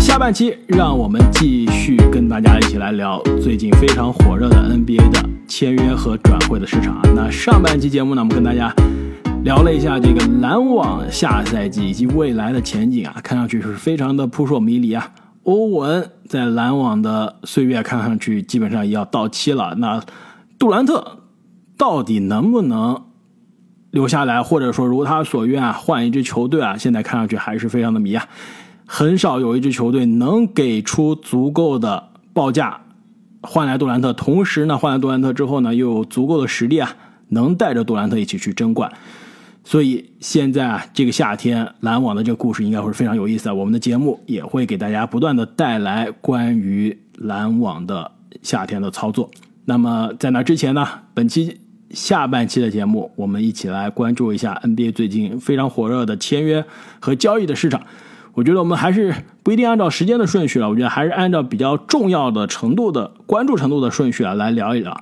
下半期让我们继续跟大家一起来聊最近非常火热的 NBA 的签约和转会的市场啊。那上半期节目呢，我们跟大家聊了一下这个篮网下赛季以及未来的前景啊，看上去是非常的扑朔迷离啊。欧文在篮网的岁月看上去基本上也要到期了，那杜兰特到底能不能留下来，或者说如他所愿啊，换一支球队啊？现在看上去还是非常的迷啊。很少有一支球队能给出足够的报价换来杜兰特，同时呢，换来杜兰特之后呢，又有足够的实力啊，能带着杜兰特一起去争冠。所以现在啊，这个夏天篮网的这个故事应该会非常有意思啊。我们的节目也会给大家不断的带来关于篮网的夏天的操作。那么在那之前呢，本期下半期的节目，我们一起来关注一下 NBA 最近非常火热的签约和交易的市场。我觉得我们还是不一定按照时间的顺序了，我觉得还是按照比较重要的程度的关注程度的顺序啊来聊一聊。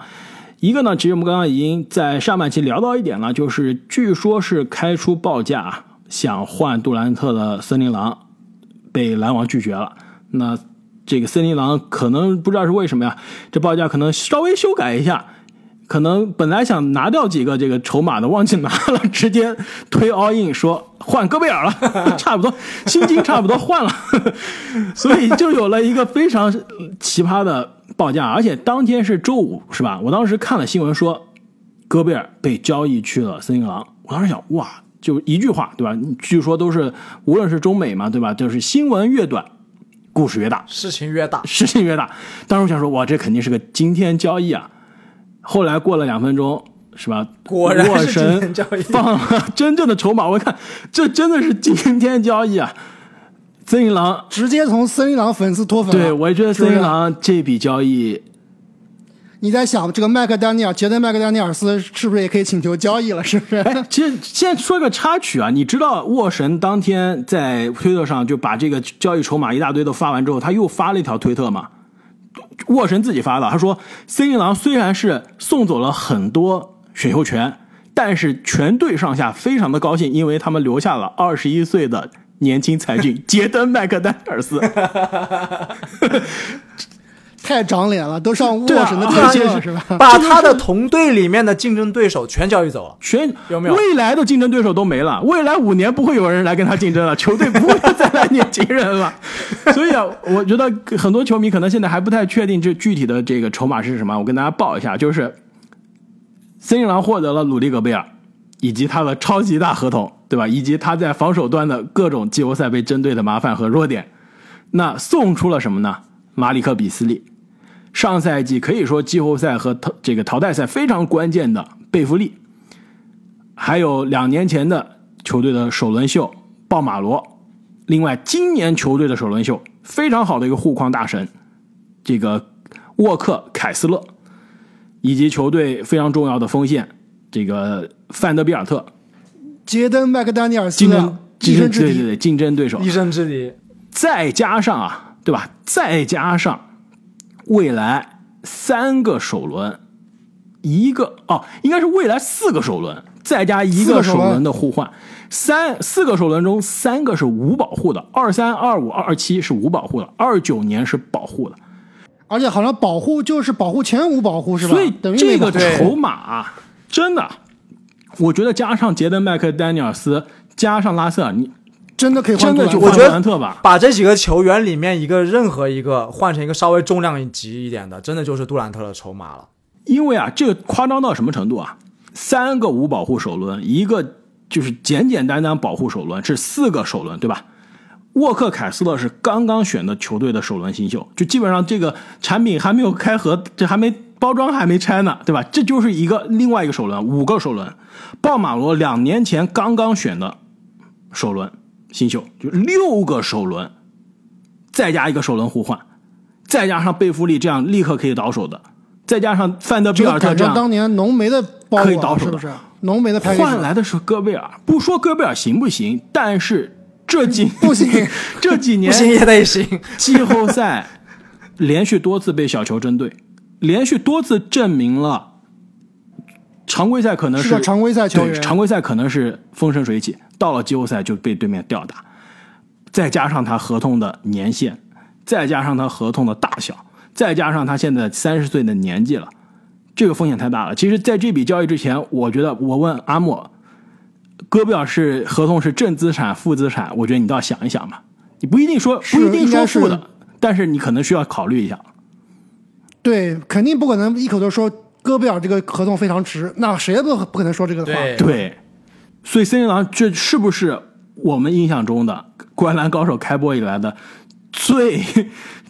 一个呢，其实我们刚刚已经在上半期聊到一点了，就是据说是开出报价想换杜兰特的森林狼被篮网拒绝了。那这个森林狼可能不知道是为什么呀？这报价可能稍微修改一下。可能本来想拿掉几个这个筹码的，忘记拿了，直接推 all in 说换戈贝尔了，差不多薪金差不多换了，所以就有了一个非常奇葩的报价，而且当天是周五，是吧？我当时看了新闻说戈贝尔被交易去了森林狼，我当时想哇，就一句话，对吧？据说都是无论是中美嘛，对吧？就是新闻越短，故事越大，事情越大，事情越大。当时我想说哇，这肯定是个惊天交易啊！后来过了两分钟，是吧？果然是今神天交易放了真正的筹码，我看这真的是今天交易啊！森林狼，直接从森林狼粉丝脱粉了。对我也觉得森林狼这笔交易，你在想这个麦克丹尼尔，杰登麦克丹尼尔斯是不是也可以请求交易了？是不是？其实现在说个插曲啊，你知道沃神当天在推特上就把这个交易筹码一大堆都发完之后，他又发了一条推特嘛，沃神自己发的，他说森林狼虽然是送走了很多选秀权，但是全队上下非常的高兴，因为他们留下了二十一岁的年轻才俊杰登麦克丹尔斯。太长脸了，都上沃神的而且是推荐了是吧？把他的同队里面的竞争对手全交易走了。全有没有未来的竞争对手都没了，未来五年不会有人来跟他竞争了，球队不会再来年轻人了。所以啊，我觉得很多球迷可能现在还不太确定这具体的这个筹码是什么。我跟大家报一下，就是森林狼获得了鲁迪戈贝尔以及他的超级大合同，对吧？以及他在防守端的各种季后赛被针对的麻烦和弱点。那送出了什么呢？马里克比斯利，上赛季可以说季后赛和淘这个淘汰赛非常关键的贝弗利，还有两年前的球队的首轮秀鲍马罗，另外今年球队的首轮秀非常好的一个护框大神，这个沃克凯斯勒，以及球队非常重要的锋线这个范德比尔特，杰登麦克丹尼尔斯竞争竞一生之敌，争对对对竞争对手，一生之敌，再加上啊，对吧？再加上未来三个首轮，一个哦，应该是未来四个首轮，再加一个首轮。轮的互换，三四个首轮中三个是无保护的，二三、二五、二七是无保护的，二九年是保护的，而且好像保护就是保护前无保护是吧？所以等于这个筹码啊，真的，我觉得加上杰登麦克丹尼尔斯，加上拉塞尔，你真的可以真的就我觉得兰特吧。把这几个球员里面一个任何一个换成一个稍微重量级一点的，真的就是杜兰特的筹码了。因为啊，这个夸张到什么程度啊？三个无保护首轮，一个就是简简单单保护首轮，是四个首轮，对吧？沃克凯斯勒是刚刚选的球队的首轮新秀，就基本上这个产品还没有开盒，这还没包装还没拆呢，对吧？这就是一个另外一个首轮，五个首轮。鲍马罗两年前刚刚选的首轮新秀，就六个首轮，再加一个首轮互换，再加上贝弗利这样立刻可以倒手的，再加上范德比尔特这样当年浓眉的包可以倒手的。是不是？浓眉的换来的是戈贝尔，不说戈贝尔行不行，但是这几 不行，这几年不行也得行，季后赛连续多次被小球针对，连续多次证明了常规赛可能是个常规赛球常规赛可能是风生水起，到了季后赛就被对面吊打。再加上他合同的年限，再加上他合同的大小，再加上他现在三十岁的年纪了，这个风险太大了。其实，在这笔交易之前，我觉得我问阿莫，戈贝尔是合同是正资产、负资产，我觉得你倒想一想吧。你不一定说不一定说负的，但是你可能需要考虑一下。对，肯定不可能一口就说戈贝尔这个合同非常值，那谁也不不可能说这个话。对对，所以森林狼这是不是我们印象中的《灌篮高手》开播以来的最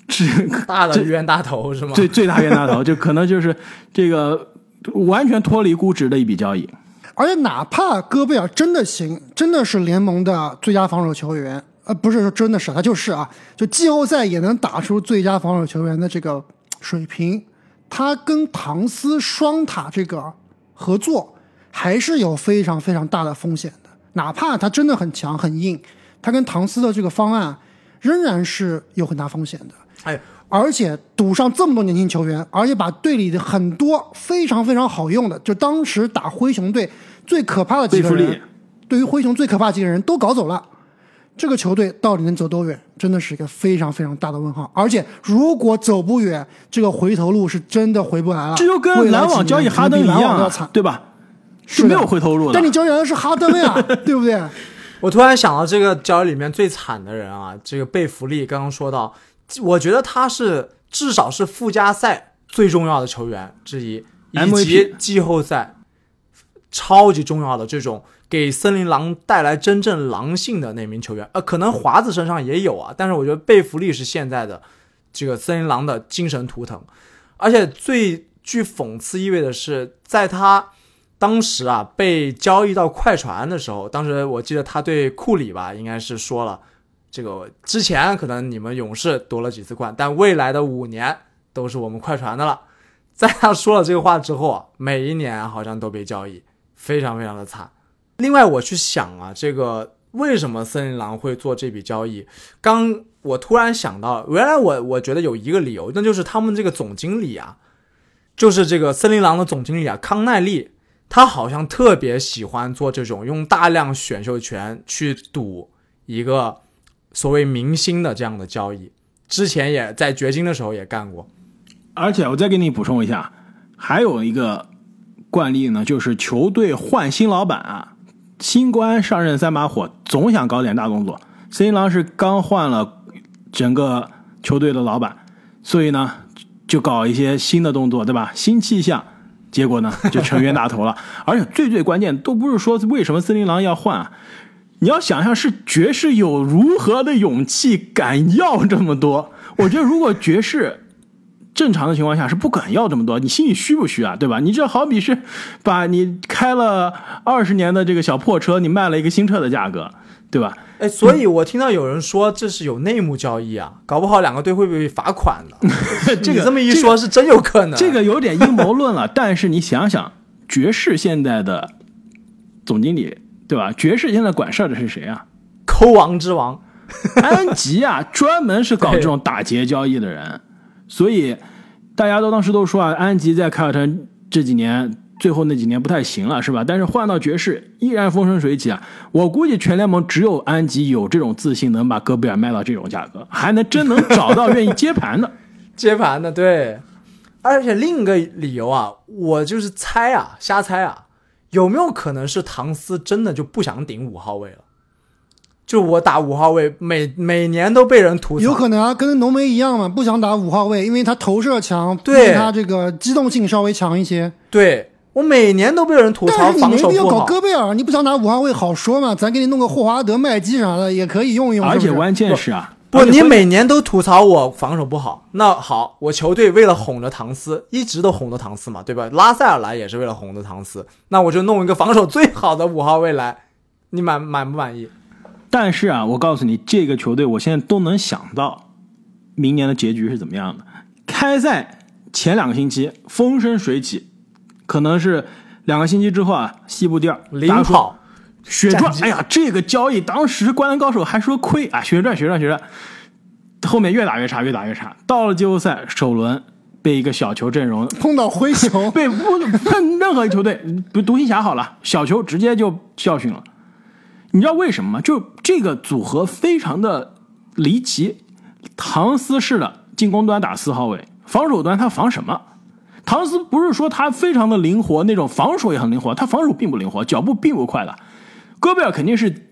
这 大的冤大头是吗？最最大冤大头？就可能就是这个完全脱离估值的一笔交易。而且哪怕戈贝尔真的行，真的是联盟的最佳防守球员，呃，不是说真的是，他就是啊，就季后赛也能打出最佳防守球员的这个水平，他跟唐斯双塔这个合作还是有非常非常大的风险的。哪怕他真的很强很硬，他跟唐斯的这个方案仍然是有很大风险的。哎，而且赌上这么多年轻球员，而且把队里的很多非常非常好用的，就当时打灰熊队最可怕的几个人，对于灰熊最可怕的几个人都搞走了，这个球队到底能走多远，真的是一个非常非常大的问号。而且如果走不远，这个回头路是真的回不来了。这就跟篮网交易哈登一样对吧？是没有回头路的。但你交易来的是哈登呀，对不对？我突然想到这个交易里面最惨的人啊，这个贝弗利刚刚说到，我觉得他是至少是附加赛最重要的球员之一，以及季后赛超级重要的这种给森林狼带来真正狼性的那名球员。呃，可能华子身上也有啊，但是我觉得贝弗利是现在的这个森林狼的精神图腾，而且最具讽刺意味的是，在他。当时啊，被交易到快船的时候，当时我记得他对库里吧，应该是说了，这个之前可能你们勇士夺了几次冠，但未来的五年都是我们快船的了。在他说了这个话之后啊，每一年好像都被交易，非常非常的惨。另外，我去想啊，这个为什么森林狼会做这笔交易？刚我突然想到，原来我我觉得有一个理由，那就是他们这个总经理啊，就是这个森林狼的总经理啊，康奈利。他好像特别喜欢做这种用大量选秀权去赌一个所谓明星的这样的交易，之前也在掘金的时候也干过。而且我再给你补充一下，还有一个惯例呢，就是球队换新老板啊，新官上任三把火，总想搞点大动作。森林狼是刚换了整个球队的老板，所以呢就搞一些新的动作，对吧？新气象。结果呢，就成冤大头了。而且最最关键，都不是说为什么森林狼要换啊？你要想象是爵士有如何的勇气敢要这么多？我觉得如果爵士正常的情况下是不敢要这么多，你心里虚不虚啊？对吧？你这好比是把你开了二十年的这个小破车，你卖了一个新车的价格，对吧？哎，所以我听到有人说这是有内幕交易啊，搞不好两个队会被罚款的。这个你这么一说，是真有可能。这个有点阴谋论了，但是你想想，爵士现在的总经理，对吧？爵士现在管事儿的是谁啊？抠王之王，安吉啊，专门是搞这种打劫交易的人，所以大家都当时都说啊，安吉在凯尔特人这几年最后那几年不太行了，是吧？但是换到爵士依然风生水起啊！我估计全联盟只有安吉有这种自信，能把戈贝尔卖到这种价格，还能真能找到愿意接盘的。接盘的，对。而且另一个理由啊，我就是猜啊，瞎猜啊，有没有可能是唐斯真的就不想顶五号位了？就我打五号位，每每年都被人吐槽。有可能啊，跟浓眉一样嘛，不想打五号位，因为他投射强，对他这个机动性稍微强一些。对我每年都被人吐槽但是你没必要搞守不好。戈贝尔，你不想打五号位好说嘛，咱给你弄个霍华德、麦基啥的也可以用一用。是是而且关键是啊，不，你每年都吐槽我防守不好，那好，我球队为了哄着唐斯，一直都哄着唐斯嘛，对吧？拉塞尔来也是为了哄着唐斯，那我就弄一个防守最好的五号位来，你满满不满意？但是啊，我告诉你，这个球队我现在都能想到明年的结局是怎么样的。开赛前两个星期风生水起，可能是两个星期之后啊，西部第二领跑，血赚哎呀，这个交易当时灌篮高手还说亏啊，血赚血赚血赚，后面越打越差，越打越差，到了季后赛首轮被一个小球阵容碰到灰熊，被不任任何一球队，不独行侠好了，小球直接就教训了。你知道为什么吗？就这个组合非常的离奇。唐斯式的进攻端打四号位，防守端他防什么？唐斯不是说他非常的灵活，那种防守也很灵活，他防守并不灵活，脚步并不快的。戈贝尔肯定是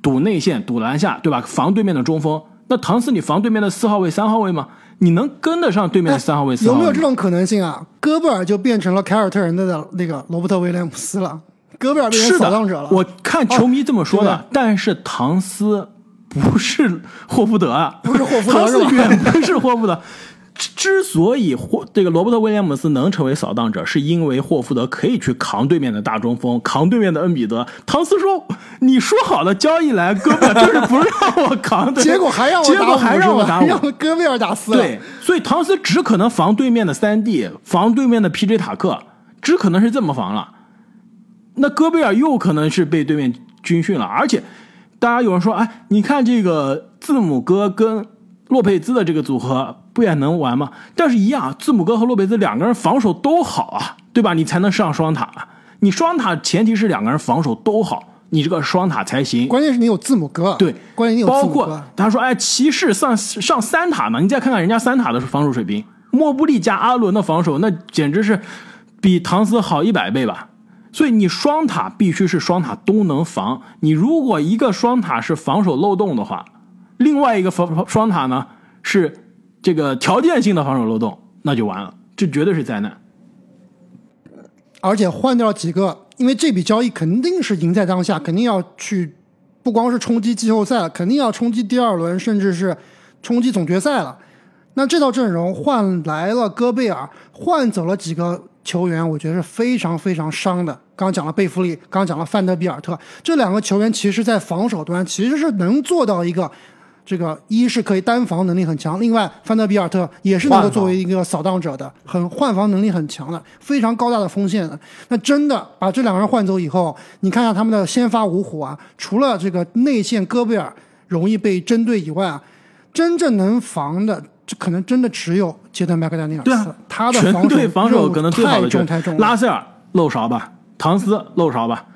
堵内线、堵篮下，对吧？防对面的中锋。那唐斯，你防对面的四号位、三号位吗？你能跟得上对面的三号位、四号位？有没有这种可能性啊？戈贝尔就变成了凯尔特人的那个罗伯特威廉姆斯了，戈贝尔变成扫荡者了。我看球迷这么说的，哦、但是唐斯不是霍福德啊，不是霍福德，唐斯远不是霍福德。之所以霍这个罗伯特威廉姆斯能成为扫荡者，是因为霍福德可以去扛对面的大中锋，扛对面的恩比德。唐斯说：“你说好的交易来，哥们就是不让我扛，结果还让我结果还让我打让戈贝尔打死了。对，所以唐斯只可能防对面的三 D，防对面的 PJ 塔克，只可能是这么防了。那戈贝尔又可能是被对面军训了，而且大家有人说：“哎，你看这个字母哥跟洛佩兹的这个组合。”不也能玩吗？但是，一样，字母哥和洛佩兹两个人防守都好啊，对吧？你才能上双塔。你双塔前提是两个人防守都好，你这个双塔才行。关键是你有字母哥，对，关键你有包括他说，哎，骑士上上三塔嘛，你再看看人家三塔的防守水平，莫布利加阿伦的防守，那简直是比唐斯好一百倍吧。所以你双塔必须是双塔都能防。你如果一个双塔是防守漏洞的话，另外一个防双塔呢是。这个条件性的防守漏洞，那就完了，这绝对是灾难。而且换掉几个，因为这笔交易肯定是赢在当下，肯定要去，不光是冲击季后赛了，肯定要冲击第二轮，甚至是冲击总决赛了。那这套阵容换来了戈贝尔，换走了几个球员，我觉得是非常非常伤的。刚讲了贝弗利，刚讲了范德比尔特，这两个球员其实在防守端其实是能做到一个。这个一是可以单防能力很强，另外范德比尔特也是能够作为一个扫荡者的，很换防能力很强的，非常高大的锋线的。那真的把这两个人换走以后，你看一下他们的先发五虎啊，除了这个内线戈贝尔容易被针对以外啊，真正能防的，这可能真的只有杰顿麦克丹尼尔斯。对啊，他的防守防守可能最好的重太重。拉塞尔漏勺吧，唐斯漏勺吧，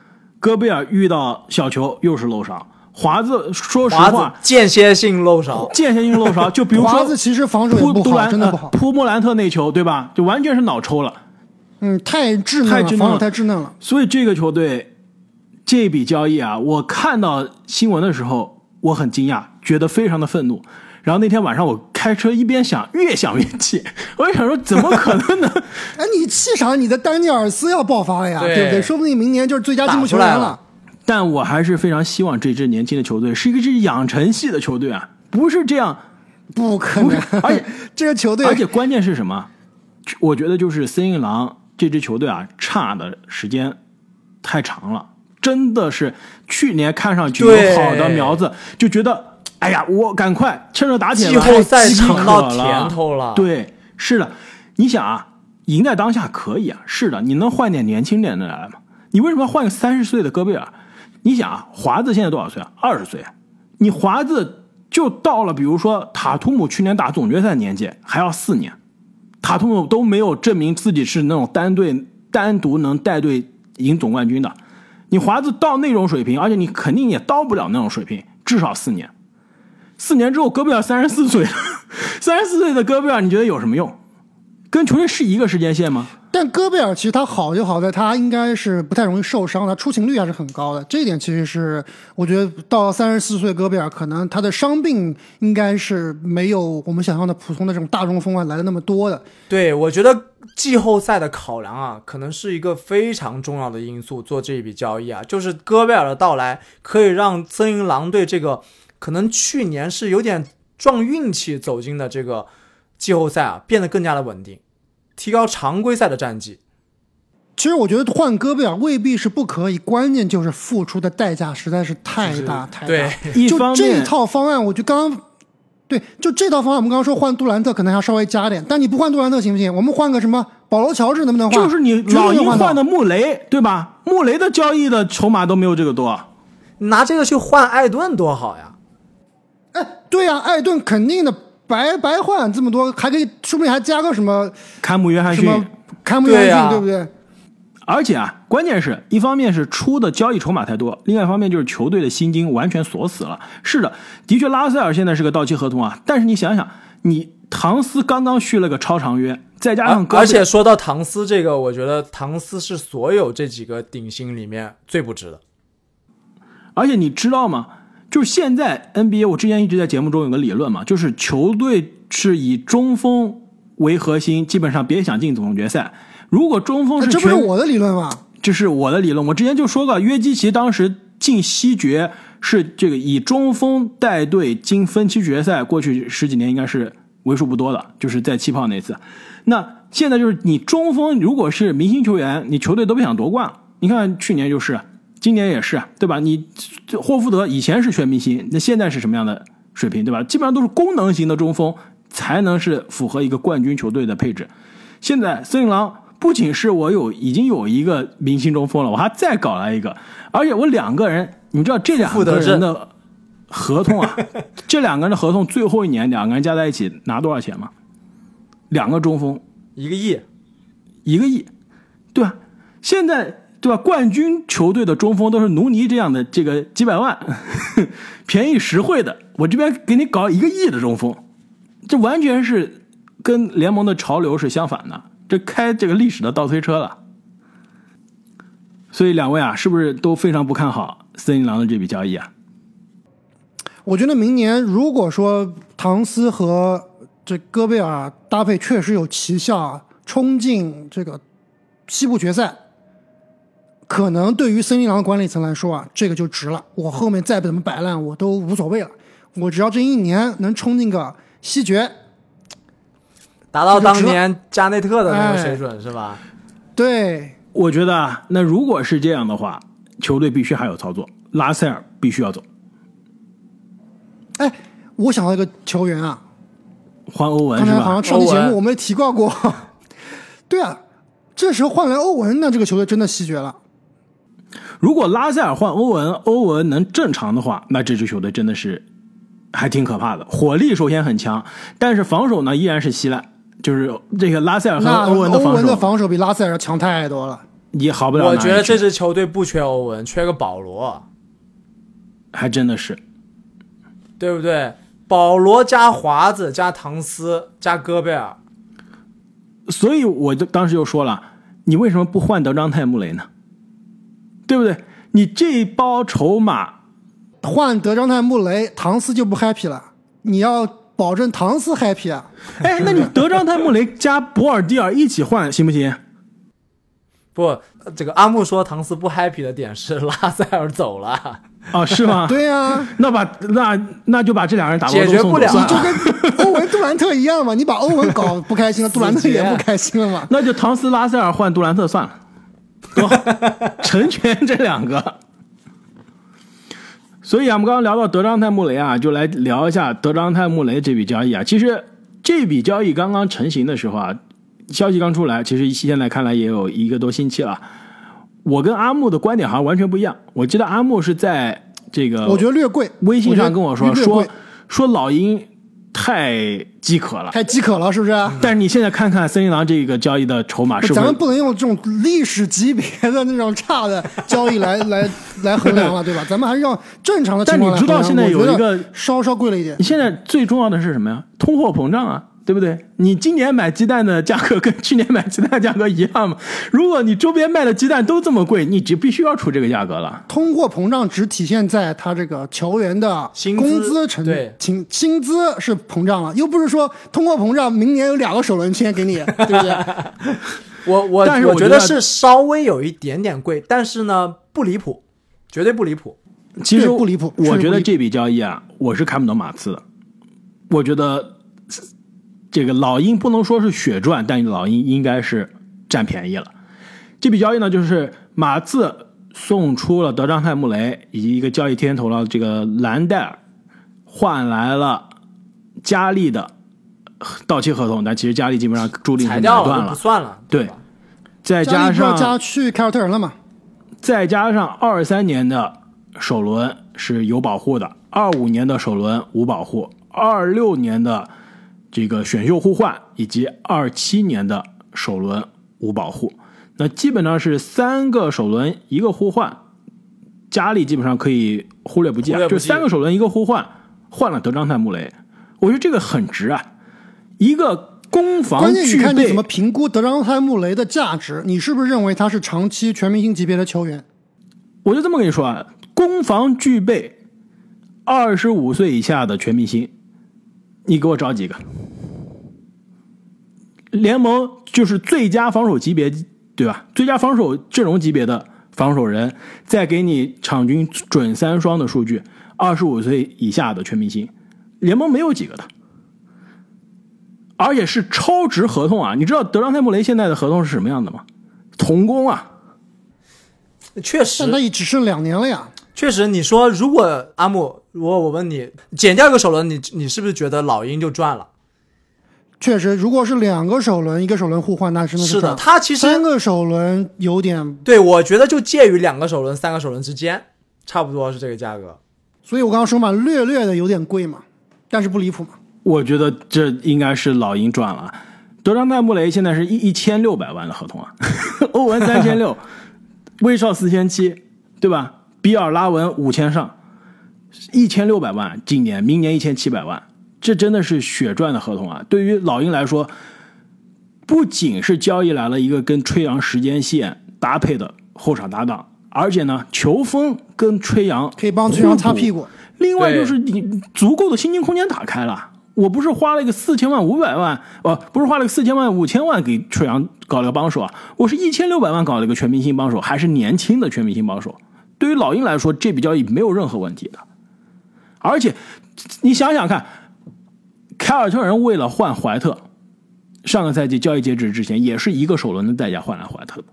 戈贝尔遇到小球又是漏勺。华子，说实话，间歇性漏勺，间歇性漏勺。就比如说，华子其实防守也不好，真的不好。扑莫兰特那球，对吧？就完全是脑抽了。嗯，太稚嫩了，防守太稚嫩了。所以这个球队这笔交易啊，我看到新闻的时候，我很惊讶，觉得非常的愤怒。然后那天晚上我开车一边想，越想越气。我就想说，怎么可能呢？哎，你气啥？你的丹尼尔斯要爆发了呀，对不对？说不定明年就是最佳进步球员了。但我还是非常希望这支年轻的球队是一个支养成系的球队啊，不是这样，不可能。而且这个球队，而且关键是什么？我觉得就是森林狼这支球队啊，差的时间太长了，真的是去年看上去有好的苗子，就觉得哎呀，我赶快趁热打铁，季后赛尝到甜头了。对，是的，你想啊，赢在当下可以啊，是的，你能换点年轻点的来吗？你为什么要换个三十岁的戈贝尔？你想啊，华子现在多少岁啊？二十岁。你华子就到了，比如说塔图姆去年打总决赛年纪还要四年，塔图姆都没有证明自己是那种单队单独能带队赢总冠军的。你华子到那种水平，而且你肯定也到不了那种水平，至少四年。四年之后，戈贝尔三十四岁了，三十四岁的戈贝尔，你觉得有什么用？跟球队是一个时间线吗？但戈贝尔其实他好就好在他应该是不太容易受伤，他出勤率还是很高的。这一点其实是我觉得到三十四岁，戈贝尔可能他的伤病应该是没有我们想象的普通的这种大中锋啊来的那么多的。对，我觉得季后赛的考量啊，可能是一个非常重要的因素。做这一笔交易啊，就是戈贝尔的到来可以让森林狼队这个可能去年是有点撞运气走进的这个季后赛啊，变得更加的稳定。提高常规赛的战绩。其实我觉得换戈贝尔未必是不可以，关键就是付出的代价实在是太大太大。对，就这套方案，我就刚刚对，就这套方案，我们刚刚说换杜兰特可能要稍微加点，但你不换杜兰特行不行？我们换个什么保罗乔治能不能换？就是你老鹰换的穆雷，对吧？穆雷的交易的筹码都没有这个多。拿这个去换艾顿多好呀！哎，对呀、艾顿肯定的，白白换这么多，还可以，说不定还加个什么坎姆约翰逊，什么坎姆约翰逊，对呀对不对？而且啊，关键是一方面是出的交易筹码太多，另外一方面就是球队的薪金完全锁死了。是的，的确拉塞尔现在是个到期合同啊，但是你想想，你唐斯刚刚续了个超长约，再加上而而且说到唐斯这个，我觉得唐斯是所有这几个顶薪里面最不值的。而且你知道吗？就是现在 NBA，我之前一直在节目中有个理论嘛，就是球队是以中锋为核心，基本上别想进总决赛。如果中锋是这不是我的理论吗？这是我的理论，我之前就说过，约基奇当时进西决是这个以中锋带队进分区决赛，过去十几年应该是为数不多的，就是在气泡那次。那现在就是你中锋如果是明星球员，你球队都不想夺冠。你看去年就是，今年也是，对吧？你霍福德以前是全明星，那现在是什么样的水平，对吧？基本上都是功能型的中锋才能是符合一个冠军球队的配置。现在森林狼不仅是我有已经有一个明星中锋了，我还再搞来一个，而且我两个人，你知道这两个人的合同啊，这两个人的合同最后一年两个人加在一起拿多少钱吗？两个中锋一个亿，一个亿，对吧？现在对吧？冠军球队的中锋都是努尼这样的这个几百万，便宜实惠的，我这边给你搞一个亿的中锋，这完全是跟联盟的潮流是相反的，这开这个历史的倒推车了。所以两位啊，是不是都非常不看好森林狼的这笔交易啊？我觉得明年如果说唐斯和这戈贝尔搭配确实有奇效，冲进这个西部决赛，可能对于森林狼管理层来说啊，这个就值了。我后面再怎么摆烂我都无所谓了，我只要这一年能冲进个西决，达到当年加内特的那个哎水准、是吧？对，我觉得啊，那如果是这样的话，球队必须还有操作，拉塞尔必须要走，哎，我想到一个球员啊，换欧文是吧刚才好像？上期节目我们也提到过，对啊，这时候换来欧文，那这个球队真的西决了。如果拉塞尔换欧文，欧文能正常的话，那这支球队真的是还挺可怕的。火力首先很强，但是防守呢依然是稀烂。就是这个拉塞尔和欧文的防的守防守比拉塞尔强太多了。也好不了。我觉得这支球队不缺欧文，缺个保罗，还真的是。对不对？保罗加华子加唐斯加戈贝尔，所以我就当时就说了，你为什么不换德章泰穆雷呢？对不对？你这一包筹码，换德章泰穆雷，唐斯就不 happy 了。你要保证唐斯 happy 啊！哎，那你德章泰穆雷加博尔蒂尔一起换行不行？不，这个阿木说唐斯不 happy 的点是拉塞尔走了，哦，是吗？对呀、那把那那就把这两个人打包解决不了就送走算了跟欧文杜兰特一样嘛。你把欧文搞不开心了，杜兰特也不开心了嘛。那就唐斯拉塞尔换杜兰特算了，成全这两个。所以啊，我们刚刚聊到德章泰穆雷啊，就来聊一下德章泰穆雷这笔交易啊。其实这笔交易刚刚成型的时候啊，消息刚出来，其实现在看来也有一个多星期了。我跟阿木的观点好像完全不一样。我记得阿木是在这个我觉得略贵，微信上跟我说说说老鹰太饥渴了，太饥渴了，是不是？但是你现在看看森林狼这个交易的筹码是不是咱们不能用这种历史级别的那种差的交易来 来来衡量了，对吧？咱们还是要正常的。但你知道现在有一个稍稍贵了一点你，现在最重要的是什么呀？通货膨胀啊，对不对？你今年买鸡蛋的价格跟去年买鸡蛋的价格一样吗？如果你周边卖的鸡蛋都这么贵，你就必须要出这个价格了。通货膨胀只体现在他这个球员的薪资工资成对薪薪资是膨胀了，又不是说通货膨胀明年有两个首轮签给你，对不对？我我但是我觉得是稍微有一点点贵，但是呢不离谱，绝对不离谱。其实不离谱我觉得这笔交易啊，我是看不懂马刺的。我觉得这个老鹰不能说是血赚，但老鹰应该是占便宜了。这笔交易呢，就是马刺送出了德章泰穆雷以及一个交易天头了这个兰戴尔，换来了加利的到期合同，但其实加利基本上注定是掉断了算了，对？再加上加去凯尔特人了嘛？再加上二三年的首轮是有保护的，二五年的首轮无保护，二六年的这个选秀互换以及二七年的首轮无保护。那基本上是三个首轮一个互换，加利基本上可以忽略不计啊，就三个首轮一个互换，换了德章泰穆雷，我觉得这个很值啊，一个攻防关键你看你怎么评估德章泰穆雷的价值？你是不是认为他是长期全明星级别的球员？我就这么跟你说啊，攻防具备二十五岁以下的全明星，你给我找几个？联盟就是最佳防守级别，对吧？最佳防守阵容级别的防守人，再给你场均准三双的数据，二十五岁以下的全明星，联盟没有几个的，而且是超值合同啊！你知道德章泰穆雷现在的合同是什么样的吗？童工啊！确实那也只剩两年了呀。确实，你说如果阿木，如果我问你减掉一个首轮，你你是不是觉得老鹰就赚了？确实，如果是两个首轮，一个首轮互换，那真的是的，赚他其实三个首轮有点，对我觉得就介于两个首轮、三个首轮之间，差不多是这个价格。所以我刚刚说嘛，略略的有点贵嘛，但是不离谱嘛。我觉得这应该是老鹰赚了。德章泰穆雷现在是一一千六百万的合同啊，欧文三千六，威少四千七，对吧？比尔拉文五千上，一千六百万，今年明年一千七百万，这真的是血赚的合同啊！对于老鹰来说，不仅是交易来了一个跟吹杨时间线搭配的后场搭档，而且呢，球风跟吹杨可以帮吹杨擦屁股。另外就是你足够的薪金空间打开了。我不是花了一个四千万五百万，哦，不是花了个四千万五千万给吹杨搞了个帮手啊，我是一千六百万搞了一个全明星帮手，还是年轻的全明星帮手。对于老鹰来说，这笔交易没有任何问题的。而且你想想看，凯尔特人为了换怀特，上个赛季交易截止之前也是一个首轮的代价换来怀特的。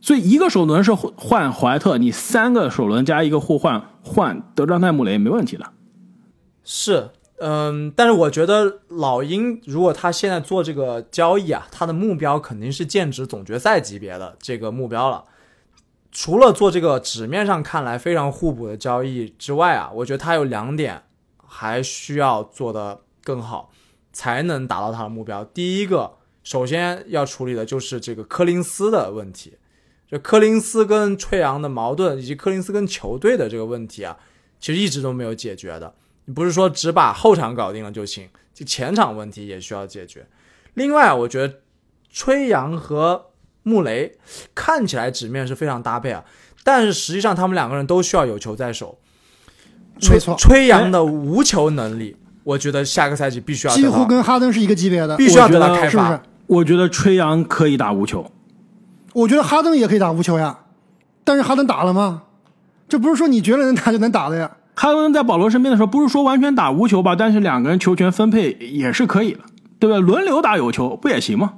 所以一个首轮是换怀特，你三个首轮加一个互换换德章泰穆雷没问题的。是，嗯，但是我觉得老鹰如果他现在做这个交易啊，他的目标肯定是剑指总决赛级别的这个目标了。除了做这个纸面上看来非常互补的交易之外啊，我觉得他有两点还需要做的更好，才能达到他的目标。第一个，首先要处理的就是这个柯林斯的问题，就柯林斯跟吹杨的矛盾，以及柯林斯跟球队的这个问题啊，其实一直都没有解决的。你不是说只把后场搞定了就行，就前场问题也需要解决。另外，我觉得吹杨和穆雷看起来纸面是非常搭配啊，但是实际上他们两个人都需要有球在手。吹没错吹杨的无球能力，我觉得下个赛季必须要得几乎跟哈登是一个级别的，必须要得到开发。是不是？我觉得吹杨可以打无球，我觉得哈登也可以打无球呀，但是哈登打了吗？这不是说你觉得能打就能打的呀。哈登在保罗身边的时候，不是说完全打无球吧，但是两个人球权分配也是可以的，对吧？轮流打有球不也行吗？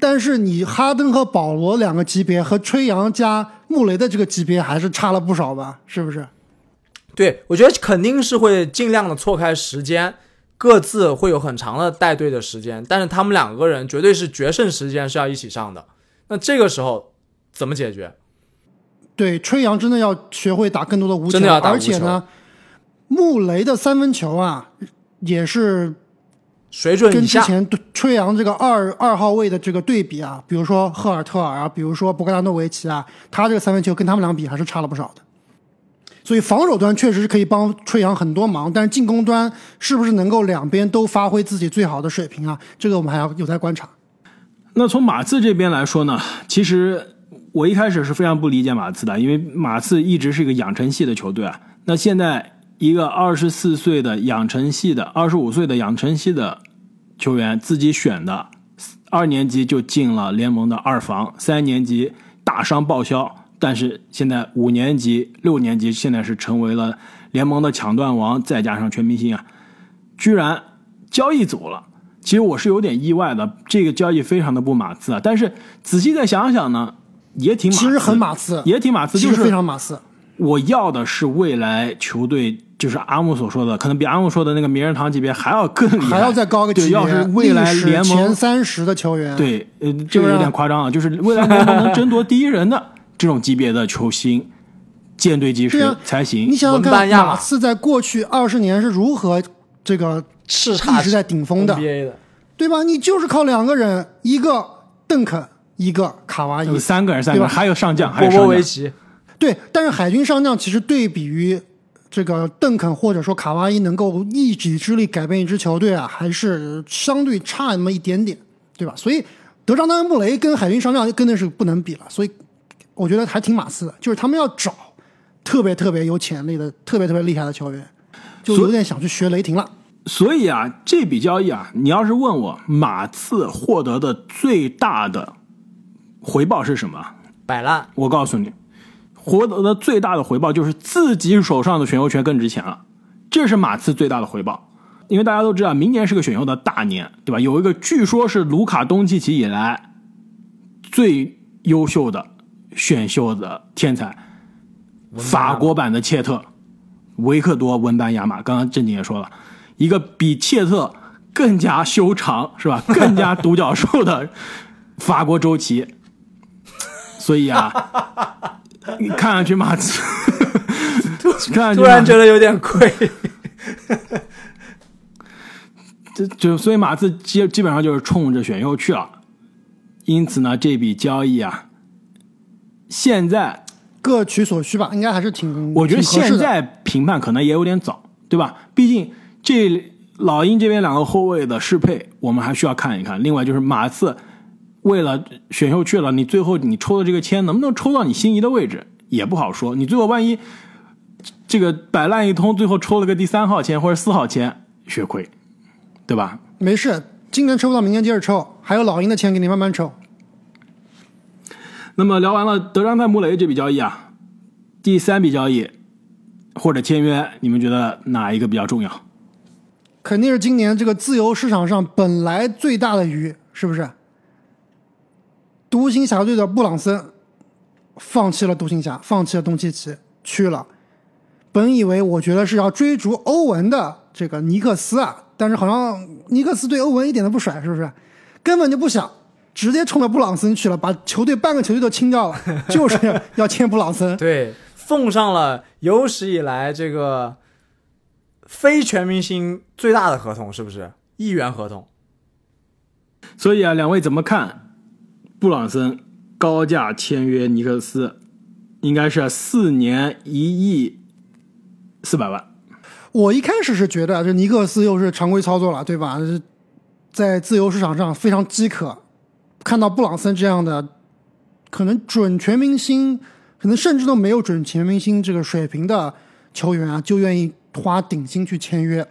但是你哈登和保罗两个级别和吹杨加穆雷的这个级别还是差了不少吧？是不是？对，我觉得肯定是会尽量的错开时间，各自会有很长的带队的时间，但是他们两个人绝对是决胜时间是要一起上的。那这个时候怎么解决？对，吹杨真的要学会打更多的无球，真的要打无而且呢，穆雷的三分球啊，也是水准跟，之前对吹杨这个二二号位的这个对比啊，比如说赫尔特尔啊，比如说博格达诺维奇啊，他这个三分球跟他们俩比还是差了不少的。所以防守端确实是可以帮吹杨很多忙，但是进攻端是不是能够两边都发挥自己最好的水平啊？这个我们还要有待观察。那从马刺这边来说呢，其实我一开始是非常不理解马刺的，因为马刺一直是一个养成系的球队啊。那现在一个二十四岁的养成系的、二十五岁的养成系的球员自己选的，二年级就进了联盟的二防，三年级大伤报销，但是现在五年级、六年级现在是成为了联盟的抢断王，再加上全明星啊，居然交易走了。其实我是有点意外的，这个交易非常的不马刺啊。但是仔细再想想呢，也挺马刺，其实很马刺，也挺马刺，就是非常马刺。我要的是未来球队，就是阿木所说的，可能比阿木说的那个名人堂级别还要更厉害，还要再高个级别，对，要是未来联盟前三十的球员，，对，呃，这个有点夸张啊，就是未来联盟能争夺第一人的这种级别的球星，舰队基石才行。你想想看，马马刺在过去二十年是如何这个叱咤一直在顶峰的，的，对吧？你就是靠两个人，一个邓肯，一个卡哇伊有，三个人，三个人，对吧还有上将，还有波波有上将。维奇，对，但是海军上将其实对比于这个邓肯或者说卡哇伊能够一己之力改变一支球队啊，还是相对差那么一点点，对吧？所以德章丹布雷跟海军上将真的是不能比了，所以我觉得还挺马刺的，就是他们要找特别特别有潜力的、特别特别厉害的球员，就有点想去学雷霆了。所以啊，这笔交易啊，你要是问我马刺获得的最大的回报是什么？摆烂，我告诉你，获得的最大的回报就是自己手上的选秀权更值钱了，这是马刺最大的回报。因为大家都知道，明年是个选秀的大年，对吧？有一个据说是卢卡东契奇以来最优秀的选秀的天才，法国版的切特，维克多·文班亚马。刚刚正经也说了，一个比切特更加修长，是吧？更加独角兽的 法国周琦。所以啊，看上去马刺，突然觉得有点亏。这就所以马刺基基本上就是冲着选秀去了。因此呢，这笔交易啊，现在各取所需吧，应该还是挺，我觉得现在评判可能也有点早，对吧？毕竟这老鹰这边两个后卫的适配，我们还需要看一看。另外就是马刺为了选秀去了，你最后你抽的这个签能不能抽到你心仪的位置也不好说。你最后万一这个摆烂一通，最后抽了个第三号签或者四号签，血亏，对吧？没事，今年抽不到，明年接着抽，还有老鹰的钱给你慢慢抽。那么聊完了德章泰·穆雷这笔交易啊，第三笔交易或者签约，你们觉得哪一个比较重要？肯定是今年这个自由市场上本来最大的鱼，是不是？独行侠队的布朗森放弃了独行侠，放弃了东契奇，去了。本以为我觉得是要追逐欧文的这个尼克斯啊，但是好像尼克斯对欧文一点都不甩，是不是？根本就不想，直接冲到布朗森去了，把球队半个球队都清掉了，就是要签布朗森。对，奉上了有史以来这个非全明星最大的合同，是不是？亿元合同。所以啊，两位怎么看布朗森高价签约尼克斯？应该是四年一亿四百万。我一开始是觉得这尼克斯又是常规操作了，对吧？在自由市场上非常饥渴，看到布朗森这样的可能准全明星，可能甚至都没有准全明星这个水平的球员啊，就愿意花顶薪去签约。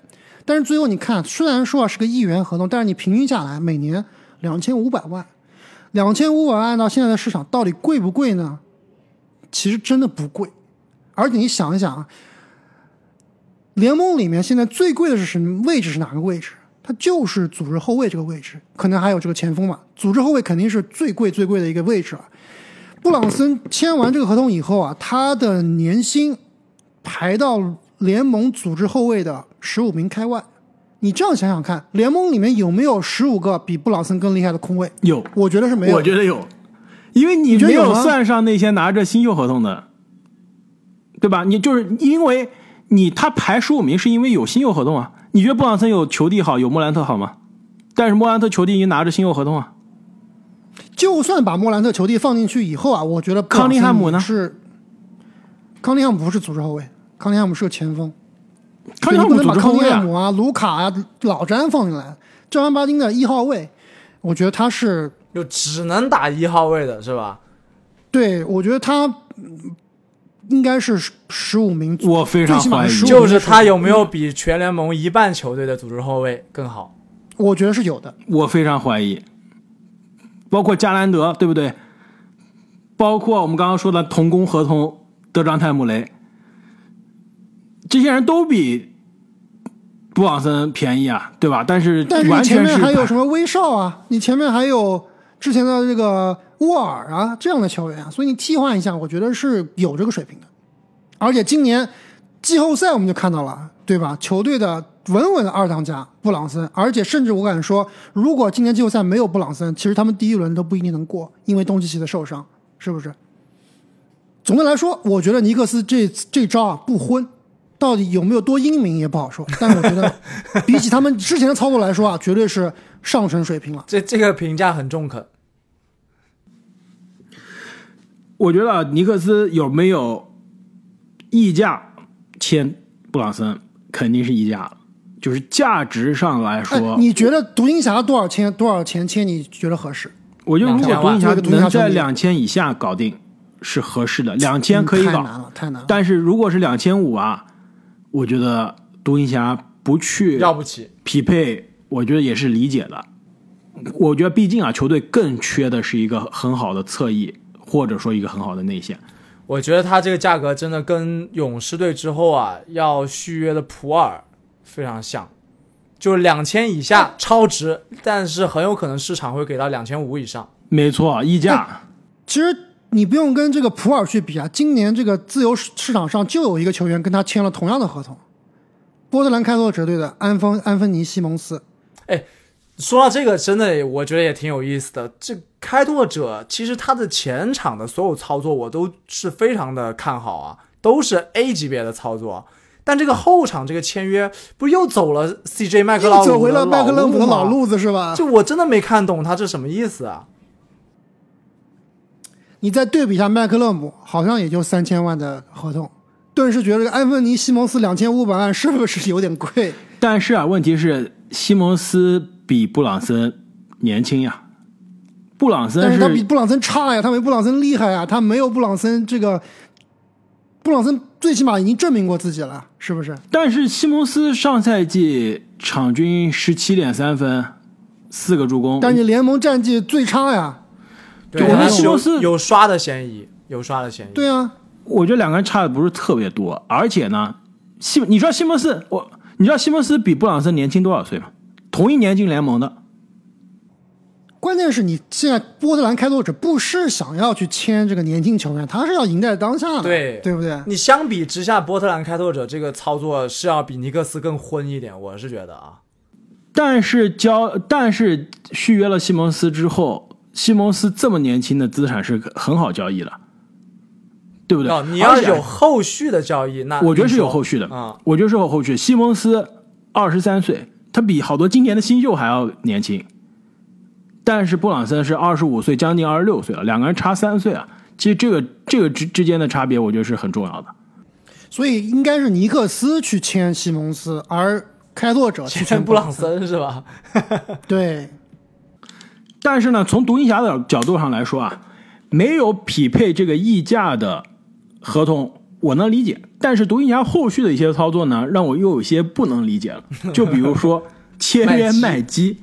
但是最后你看，虽然说啊是个亿元合同，但是你平均下来每年两千五百万，两千五百万按照现在的市场到底贵不贵呢？其实真的不贵，而且你想一想啊，联盟里面现在最贵的是什么位置？是哪个位置？它就是组织后卫这个位置，可能还有这个前锋嘛。组织后卫肯定是最贵最贵的一个位置了。布朗森签完这个合同以后啊，他的年薪排到联盟组织后卫的十五名开外。你这样想想看，联盟里面有没有十五个比布朗森更厉害的空位？有，我觉得是没有。我觉得有，因为你没有算上那些拿着新秀合同的，对吧？你就是因为你他排十五名，是因为有新秀合同啊。你觉得布朗森有球帝好，有莫兰特好吗？但是莫兰特球帝已经拿着新秀合同啊。就算把莫兰特球帝放进去以后啊，我觉得康利汉姆呢是康利汉姆不是组织后卫，康利汉姆是个前锋。康利汉姆能把康组织后卫啊，宁汉姆啊、卢卡啊、老詹放进来，正儿八经的一号位，我觉得他是就只能打一号位的是吧？对，我觉得他嗯应该是十十五名，我非常怀疑最起码是，15就是他有没有比全联盟一半球队的组织后卫更好？我觉得是有的。我非常怀疑，包括加兰德，对不对？包括我们刚刚说的同工合同德章泰·穆雷，这些人都比布朗森便宜啊，对吧？但是但是前面还有什么威少啊？你前面还有之前的这个沃尔啊这样的球员啊，所以你替换一下，我觉得是有这个水平的。而且今年季后赛我们就看到了，对吧？球队的稳稳的二当家布朗森，而且甚至我敢说，如果今年季后赛没有布朗森，其实他们第一轮都不一定能过，因为东契奇的受伤，是不是？总的来说，我觉得尼克斯这这招啊不昏，到底有没有多英明也不好说。但是我觉得，比起他们之前的操作来说啊，绝对是上乘水平了。这这个评价很中肯。我觉得尼克斯有没有溢价签布朗森，肯定是溢价了。就是价值上来哎说，，你觉得独行侠多少钱多少钱签你觉得合适？我觉得如果独行侠独行侠能在两千以下搞定是合适的，两千可以搞。嗯太难了，太难了。但是如果是两千五啊，我觉得独行侠不去要不起。匹配，我觉得也是理解的。我觉得毕竟啊，球队更缺的是一个很好的侧翼，或者说一个很好的内线。我觉得他这个价格真的跟勇士队之后啊要续约的普尔非常像，就是两千以下超值，但是很有可能市场会给到两千五以上。没错，溢价。其实你不用跟这个普尔去比啊，今年这个自由市市场上就有一个球员跟他签了同样的合同，波特兰开拓者队的安芬安芬尼西蒙斯。说到这个，真的我觉得也挺有意思的。这开拓者其实他的前场的所有操作我都是非常的看好啊，都是 A 级别的操作。但这个后场这个签约不是又走了 CJ 麦克劳姆走回了麦克勒姆的老路子是吧？就我真的没看懂他这什么意思啊？你再对比一下麦克勒姆，好像也就三千万的合同，顿时觉得这个安芬尼西蒙斯两千五百万是不是有点贵？但是啊，问题是西蒙斯比布朗森年轻呀，布朗森但是他比布朗森差呀，他没布朗森厉害呀，他没有布朗森这个，布朗森最起码已经证明过自己了，是不是？但是西蒙斯上赛季场均十七点三分，四个助攻，但是你联盟战绩最差呀，对，我觉得西蒙斯有刷的嫌疑，有刷的嫌疑。对啊，我觉得两个人差的不是特别多，而且呢，西你知道西蒙斯我你知道西蒙斯比布朗森年轻多少岁吗？同一年进联盟的，关键是你现在波特兰开拓者不是想要去签这个年轻球员，他是要赢在当下的，对对不对？你相比之下，波特兰开拓者这个操作是要比尼克斯更昏一点，我是觉得啊。但是交但是续约了西蒙斯之后，西蒙斯这么年轻的资产是很好交易的，对不对？哦，你要有后续的交易，那我觉得是有后续的啊。我觉得是有后续。西蒙斯二十三岁，他比好多今年的新秀还要年轻，但是布朗森是二十五岁，将近二十六岁了，两个人差三岁啊。其实这个这个之之间的差别，我觉得是很重要的。所以应该是尼克斯去签西蒙斯，而开拓者去签布朗森。森是吧？对，但是呢，从独行侠的角度上来说啊，没有匹配这个溢价的合同，我能理解。但是独行侠后续的一些操作呢，让我又有些不能理解了。就比如说签约麦基，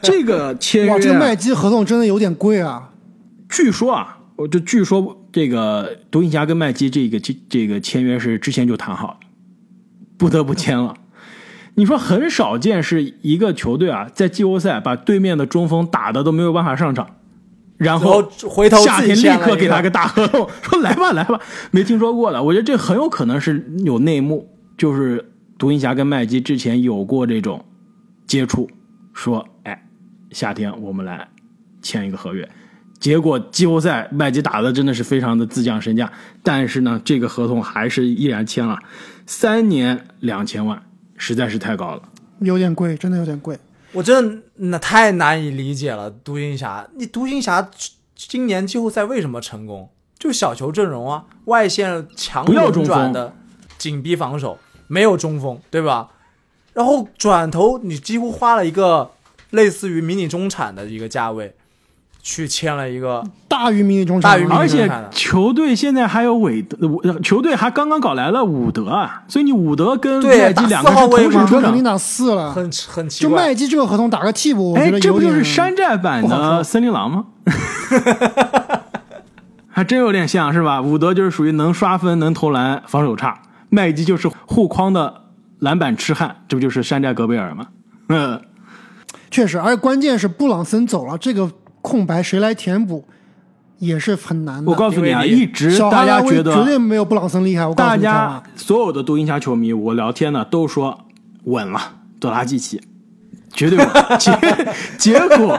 这个签约、啊，哇，这个麦基合同真的有点贵啊。据说啊，我就据说这个独行侠跟麦基这个这这个签约是之前就谈好了，不得不签了。你说很少见是一个球队啊，在季后赛把对面的中锋打的都没有办法上场，然然后后回头夏天立刻给他个大合同，说来吧来吧，没听说过的。我觉得这很有可能是有内幕，就是独行侠跟麦基之前有过这种接触，说哎，夏天我们来签一个合约。结果季后赛麦基打的真的是非常的自降身价，但是呢，这个合同还是依然签了，三年两千万，实在是太高了。有点贵，真的有点贵。我真的那太难以理解了。独行侠，你独行侠今年季后赛为什么成功？就小球阵容啊，外线强轮不要中转的紧逼防守，没有中锋，对吧？然后转头你几乎花了一个类似于迷你中产的一个价位，去签了一个大于迷你中场，大于迷你而且球队现在还有韦德，呃球队还刚刚搞来了伍德啊，所以你伍德跟麦基两个打四号位嘛是同时出场。这肯定打四了。很很奇怪。就麦基这个合同打个替补，哎，这不就是山寨版的森林狼吗？还真有点像是吧？伍德就是属于能刷分、能投篮、防守差，麦基就是护框的篮板痴汉，这不就是山寨戈贝尔吗？嗯，确实，而且关键是布朗森走了，这个空白谁来填补也是很难的。我告诉你啊，一直大家觉得绝对没有布朗森厉害。我告诉大家，所有的独行侠球迷，我聊天呢都说稳了，德拉季奇绝对稳。结结果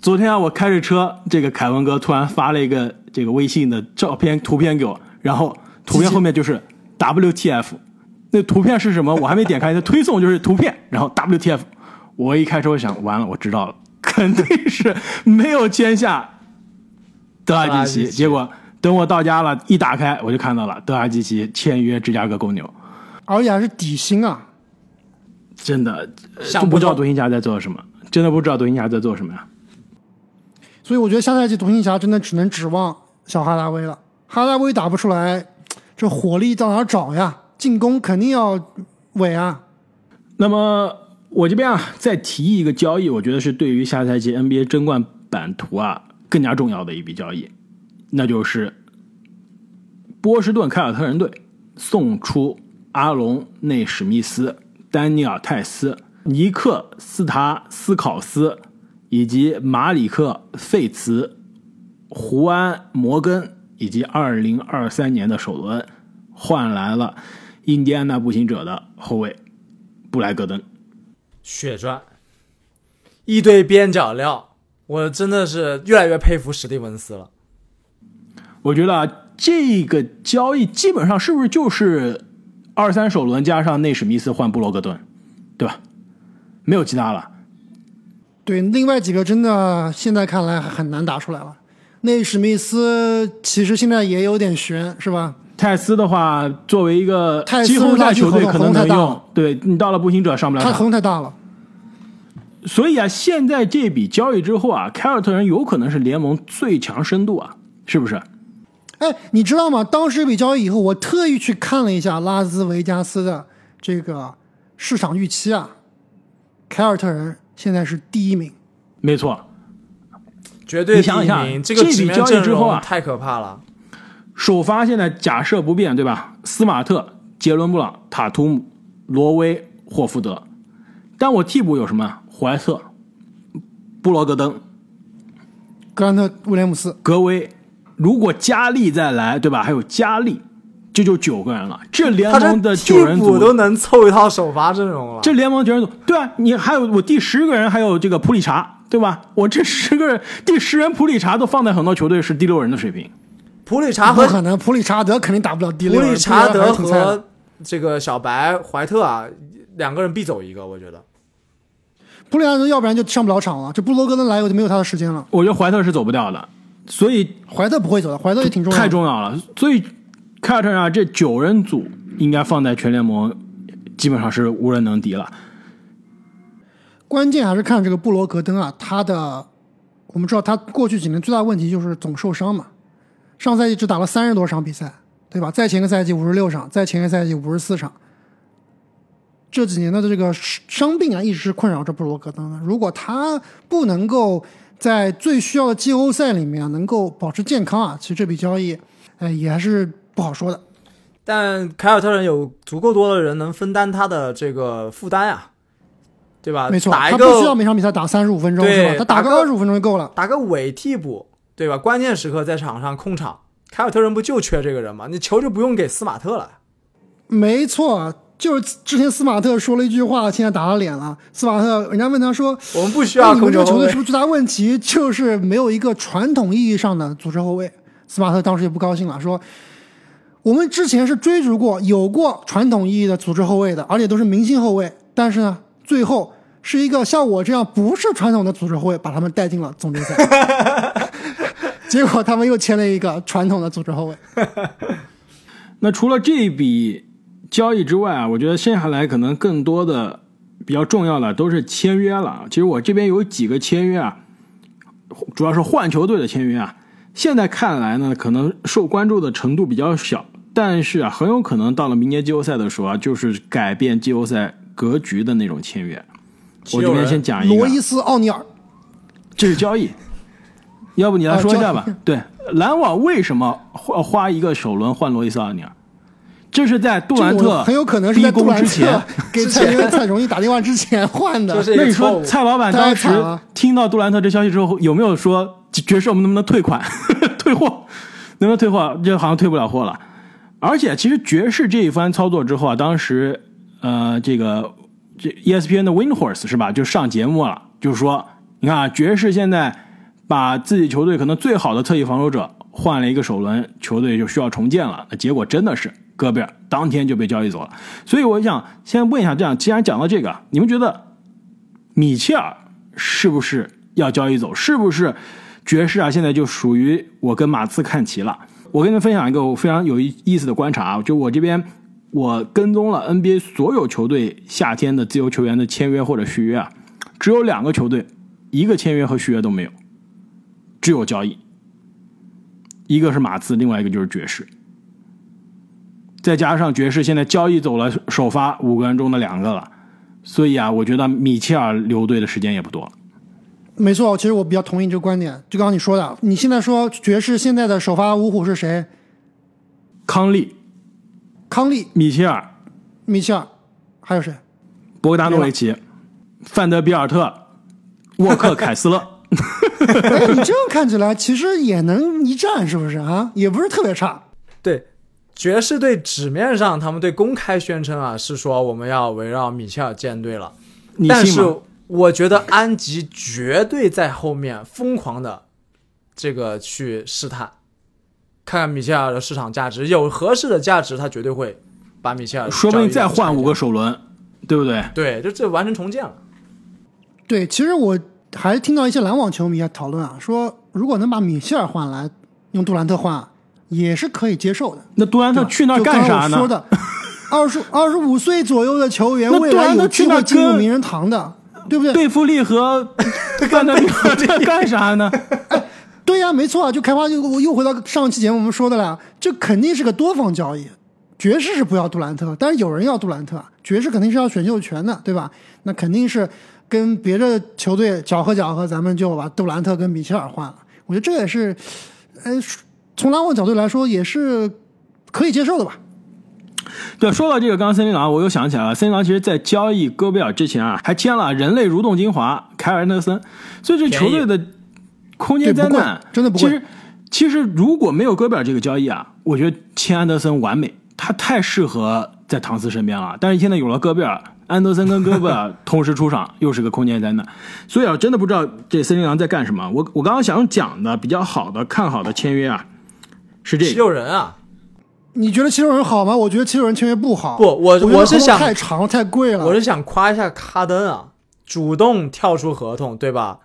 昨天啊，我开着车，这个凯文哥突然发了一个这个微信的照片图片给我，然后图片后面就是 WTF，那图片是什么？我还没点开，那推送就是图片，然后 WTF。我一开车我想完了，我知道了，肯定是没有签下德拉季奇。结果等我到家了，一打开我就看到了德拉季奇签约芝加哥公牛，而且还是底薪啊。真的都不知道独行侠在做什么，真的不知道独行侠在做什么呀。所以我觉得下赛季独行侠真的只能指望小哈达威了。哈达威打不出来，这火力到哪找呀？进攻肯定要稳啊。那么我这边啊，再提一个交易，我觉得是对于下赛季 NBA 争冠版图啊更加重要的一笔交易，那就是波士顿凯尔特人队送出阿隆内史密斯、丹尼尔泰斯、尼克斯塔斯考斯以及马里克费茨、胡安摩根以及2023年的首轮，换来了印第安纳步行者的后卫布莱格登。血赚，一堆边角料，我真的是越来越佩服史蒂文斯了。我觉得啊，这个交易基本上是不是就是二三首轮加上内史密斯换布罗格顿，对吧？没有其他了。对，另外几个真的现在看来很难打出来了。内史密斯其实现在也有点悬，是吧？泰斯的话，作为一个泰斯季后赛球队，可能能用。对你到了步行者上不了场，同太大了。所以啊，现在这笔交易之后啊，凯尔特人有可能是联盟最强深度啊，是不是？哎，你知道吗？当时这笔交易以后，我特意去看了一下拉斯维加斯的这个市场预期啊，凯尔特人现在是第一名。没错，绝对第你想想一名，这个这笔交易之后啊太可怕了。首发现在假设不变，对吧？斯马特、杰伦布朗、塔图姆、罗威、霍福德，但我替补有什么？怀特、布罗格登、格兰特·威廉姆斯，格威，如果加利再来，对吧？还有加利，这就九个人了。这联盟的九人组补都能凑一套首发阵容了。这联盟九人组，对啊，你还有我第十个人，还有这个普里查，对吧？我这十个人，第十人普里查都放在很多球队是第六人的水平。普里查和不可能，普里查德肯定打不了第普六普。里查德和这个小白怀特啊，两个人必走一个，我觉得。普里查德要不然就上不了场了。这布罗格登来我就没有他的时间了。我觉得怀特是走不掉的，所以怀特不会走的，怀特也挺重要的。太重要了。所以凯尔特人啊，这九人组应该放在全联盟基本上是无人能敌了。关键还是看这个布罗格登啊，他的我们知道他过去几年最大的问题就是总受伤嘛，上赛季只打了三十多场比赛，对吧？再前个赛季五十六场，再前个赛季五十四场，这几年的这个伤病啊，一直是困扰着布罗格登的。如果他不能够在最需要的季后赛里面啊能够保持健康啊，其实这笔交易，哎，也还是不好说的。但凯尔特人有足够多的人能分担他的这个负担啊，对吧？没错，打一他不需要每场比赛打三十五分钟，对是吧？他打个二十五分钟就够了。打个伪替补，对吧？关键时刻在场上控场，凯尔特人不就缺这个人吗？你球就不用给斯马特了。没错，就是之前斯马特说了一句话，现在打了脸了。斯马特，人家问他说我们不：“需哎要你们这个球队是不是最大问题就是没有一个传统意义上的组织后卫？”斯马特当时就不高兴了，说：“我们之前是追逐过有过传统意义的组织后卫的，而且都是明星后卫，但是呢，最后是一个像我这样不是传统的组织后卫把他们带进了总决赛。结果他们又签了一个传统的组织后卫。那除了这笔交易之外啊，我觉得剩下来可能更多的比较重要的都是签约了。其实我这边有几个签约啊，主要是换球队的签约啊。现在看来呢，可能受关注的程度比较小，但是啊，很有可能到了明年季后赛的时候啊，就是改变季后赛格局的那种签约。我这边先讲一个，罗伊斯·奥尼尔，这是交易，要不你来说一下吧？对，篮网为什么花花一个首轮换罗伊斯奥尼尔？这是在杜兰特很有可能是在杜兰特之前。给蔡英文、蔡荣一打电话之前换的。那你。说蔡老板当时听到杜兰特这消息之后，有没有说爵士我们能不能退款、退货？能不能退货？这好像退不了货了。而且其实爵士这一番操作之后啊，当时呃，这个这 ESPN 的 Windhorse 是吧，就上节目了，就是说，你看啊，爵士现在把自己球队可能最好的侧翼防守者换了一个首轮，球队就需要重建了。那结果真的是戈贝尔当天就被交易走了。所以我想先问一下，这样既然讲到这个，你们觉得米切尔是不是要交易走？是不是爵士啊，现在就属于我跟马刺看齐了。我跟你们分享一个我非常有意思的观察啊，就我这边我跟踪了 NBA 所有球队夏天的自由球员的签约或者续约啊，只有两个球队一个签约和续约都没有，只有交易。一个是马刺，另外一个就是爵士。再加上爵士现在交易走了首发五个人中的两个了，所以啊，我觉得米切尔留队的时间也不多了。没错，其实我比较同意这个观点。就刚刚你说的，你现在说爵士现在的首发五虎是谁？康利、康利、米切尔、米切尔，还有谁？博格达诺维奇、范德比尔特、沃克凯斯勒。哎，你这样看起来其实也能一战，是不是啊？也不是特别差。对，爵士队纸面上他们对公开宣称啊是说我们要围绕米切尔建队了，但是？我觉得安吉绝对在后面疯狂的这个去试探，看看米切尔的市场价值，有合适的价值，他绝对会把米切尔说不定再换五个，首轮，对不对？对，就这完成重建了。对，其实我还听到一些篮网球迷啊讨论啊，说如果能把米切尔换来，用杜兰特换，也是可以接受的。那杜兰特去那儿就干啥呢？说的，二十 二十五岁左右的球员，那未来杜兰特去那有机会进入名人堂的，对不对？贝弗利和 范德比尔特干啥呢？对呀、没错啊，就开发又又回到上期节目我们说的了，这肯定是个多方交易。爵士是不要杜兰特，但是有人要杜兰特，爵士肯定是要选秀权的，对吧？那肯定是跟别的球队搅和搅和，咱们就把杜兰特跟米切尔换了。我觉得这也是，呃，从篮网角度来说也是可以接受的吧。对，说到这个，刚刚森林狼，我又想起来了，森林狼其实在交易戈贝尔之前啊，还签了人类蠕动精华凯尔安德森，所以这球队的空间灾难真的不贵其实，其实如果没有戈贝尔这个交易啊，我觉得签安德森完美，他太适合在唐斯身边了。但是现在有了戈贝尔，安德森跟戈贝尔 同时出场，又是个空间灾难。所以啊，真的不知道这森林狼在干什么。我我刚刚想讲的比较好的、看好的签约啊，是这七。六人啊，你觉得七六人好吗？我觉得七六人签约不好。不我我是想太长太贵了。我是想夸一下哈登啊，主动跳出合同，对吧？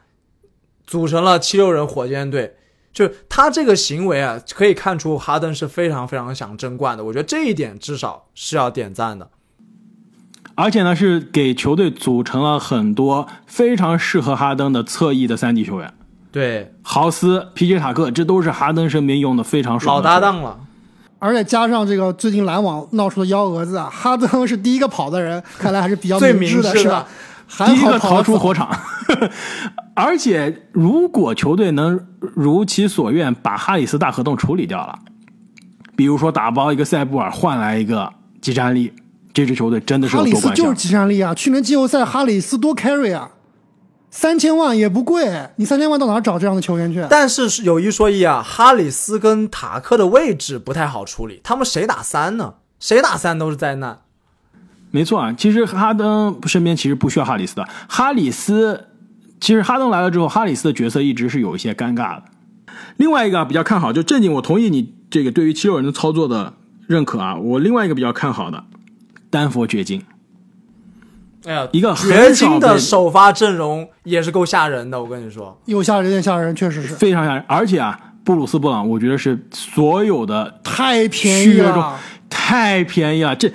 组成了七六人火箭队，就他这个行为啊，可以看出哈登是非常非常想争冠的。我觉得这一点至少是要点赞的。而且呢，是给球队组成了很多非常适合哈登的侧翼的三 D 球员，对，豪斯、皮杰塔克，这都是哈登身边用的非常爽老的球员。搭档了。而且加上这个最近篮网闹出的幺蛾子啊，哈登是第一个跑的人，看来还是比较最明智的，明智的是吧？还第一个逃出火场，而且如果球队能如其所愿把哈里斯大合同处理掉了，比如说打包一个塞布尔换来一个吉战力，这支球队真的是哈里斯就是有夺冠相。集战力啊！去年季后赛哈里斯多 carry 啊，三千万也不贵，你三千万到哪找这样的球员去？但是有一说一啊，哈里斯跟塔克的位置不太好处理，他们谁打三呢？谁打三都是灾难。没错啊，其实哈登身边其实不需要哈里斯的。哈里斯，其实哈登来了之后，哈里斯的角色一直是有一些尴尬的。另外一个啊比较看好，就正经，我同意你这个对于七六人的操作的认可啊。我另外一个比较看好的，丹佛掘金，哎呀，一个很掘金的首发阵容也是够吓人的，我跟你说。又吓人，有点吓人，确实是非常吓人。而且啊，布鲁斯布朗，我觉得是所有的太便宜了。太便宜了。这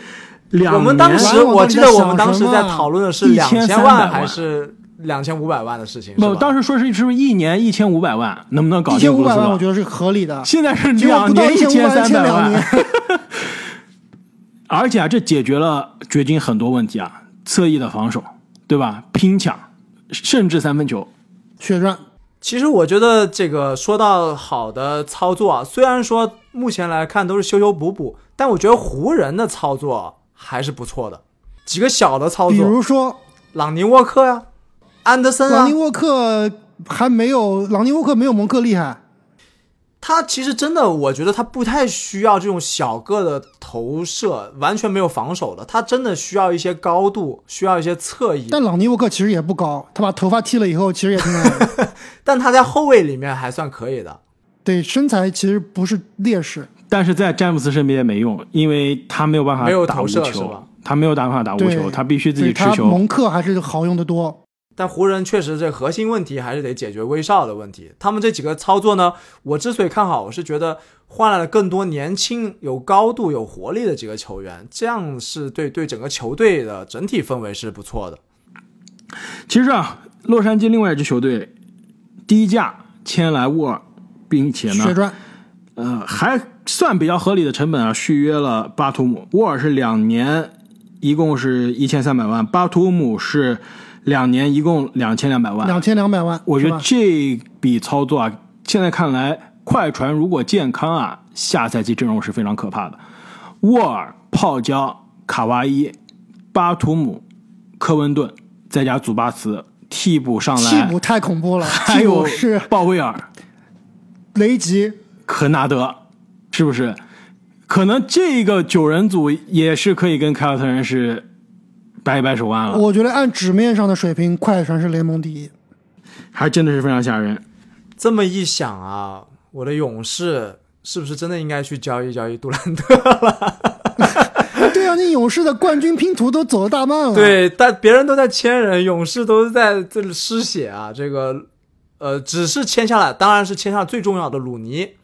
两我们当时我记得我们当时在讨论的是两1300千万还是两千五百万的事情，是不，当时说是是不是一年一千五百万，能不能搞一千五百万？我觉得是合理的。现在是两不到一千三百万，，而且啊，这解决了掘金很多问题啊，侧翼的防守，对吧？拼抢，甚至三分球。血赚。其实我觉得这个说到好的操作啊，虽然说目前来看都是修修补补，但我觉得湖人的操作还是不错的。几个小的操作比，如说，朗尼沃克呀、安德森啊朗尼，沃克还没有，朗尼沃克没有蒙克厉害。他其实真的，我觉得他不太需要这种小个的投射，完全没有防守的，他真的需要一些高度，需要一些侧翼。但朗尼沃克其实也不高，他把头发剃了以后，其实也挺矮的。但他在后卫里面还算可以的。对，身材其实不是劣势。但是在詹姆斯身边也没用，因为他没有办法打无球吧，他没有办法打无球，他必须自己持球。蒙克还是好用的多。但湖人确实这核心问题还是得解决威少的问题。他们这几个操作呢，我之所以看好，我是觉得换来了更多年轻、有高度、有活力的几个球员，这样是对对整个球队的整体氛围是不错的。其实啊，洛杉矶另外一支球队低价签来沃尔，并且呢，呃，还算比较合理的成本啊，续约了巴图姆。沃尔是两年，一共是一千三百万；巴图姆是两年，一共两千两百万。两千两百万，我觉得这笔操作啊，现在看来，快船如果健康啊，下赛季阵容是非常可怕的。沃尔、泡椒、卡哇伊、巴图姆、科温顿，再加祖巴茨，替补上来，替补太恐怖了，还有是鲍威尔、雷吉，科纳德，是不是？可能这个九人组也是可以跟凯尔特人是掰一掰手腕了，我觉得按纸面上的水平，快船是联盟第一。还真的是非常吓人。这么一想啊，我的勇士是不是真的应该去交易交易杜兰特了？对啊，你勇士的冠军拼图都走了大半了。，对，但别人都在签人，勇士都是在这里失血啊。这个，呃，只是签下来，当然是签下最重要的鲁尼，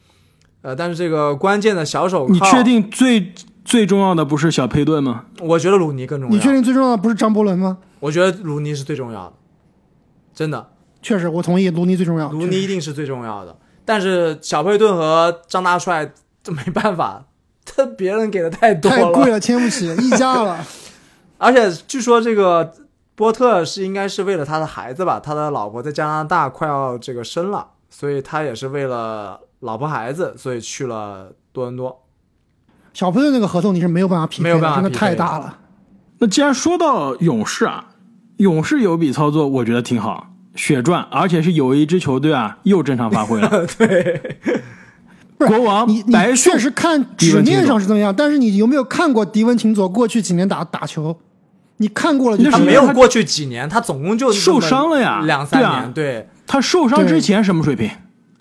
呃，但是这个关键的小手铐，你确？定最最重要的不是小佩顿吗？我觉得鲁尼更重要。你确？定最重要的不是张伯伦吗？我觉得鲁尼是最重要的，真的，确实，我同意，鲁尼最重要。鲁尼一定是最重要的。但是小佩顿和张大帅这没办法，他别人给的太多太贵了，签不起，溢价了。而且据说这个波特是应该是为了他的孩子吧，他的老婆在加拿大快要这个生了，所以他也是为了老婆孩子，所以去了多伦多。小佩顿那个合同你是没有办法匹配的，没有办法真的太大了。那既然说到勇士啊，勇士有笔操作，我觉得挺好，血赚，而且是有一支球队啊又正常发挥了。对，国王你你确实看纸面上是怎么样，但是你有没有看过迪文琴佐过去几年打打球？你看过了就是他没有过去几年，他总共就受伤了呀两三对啊年。对，他受伤之前什么水平？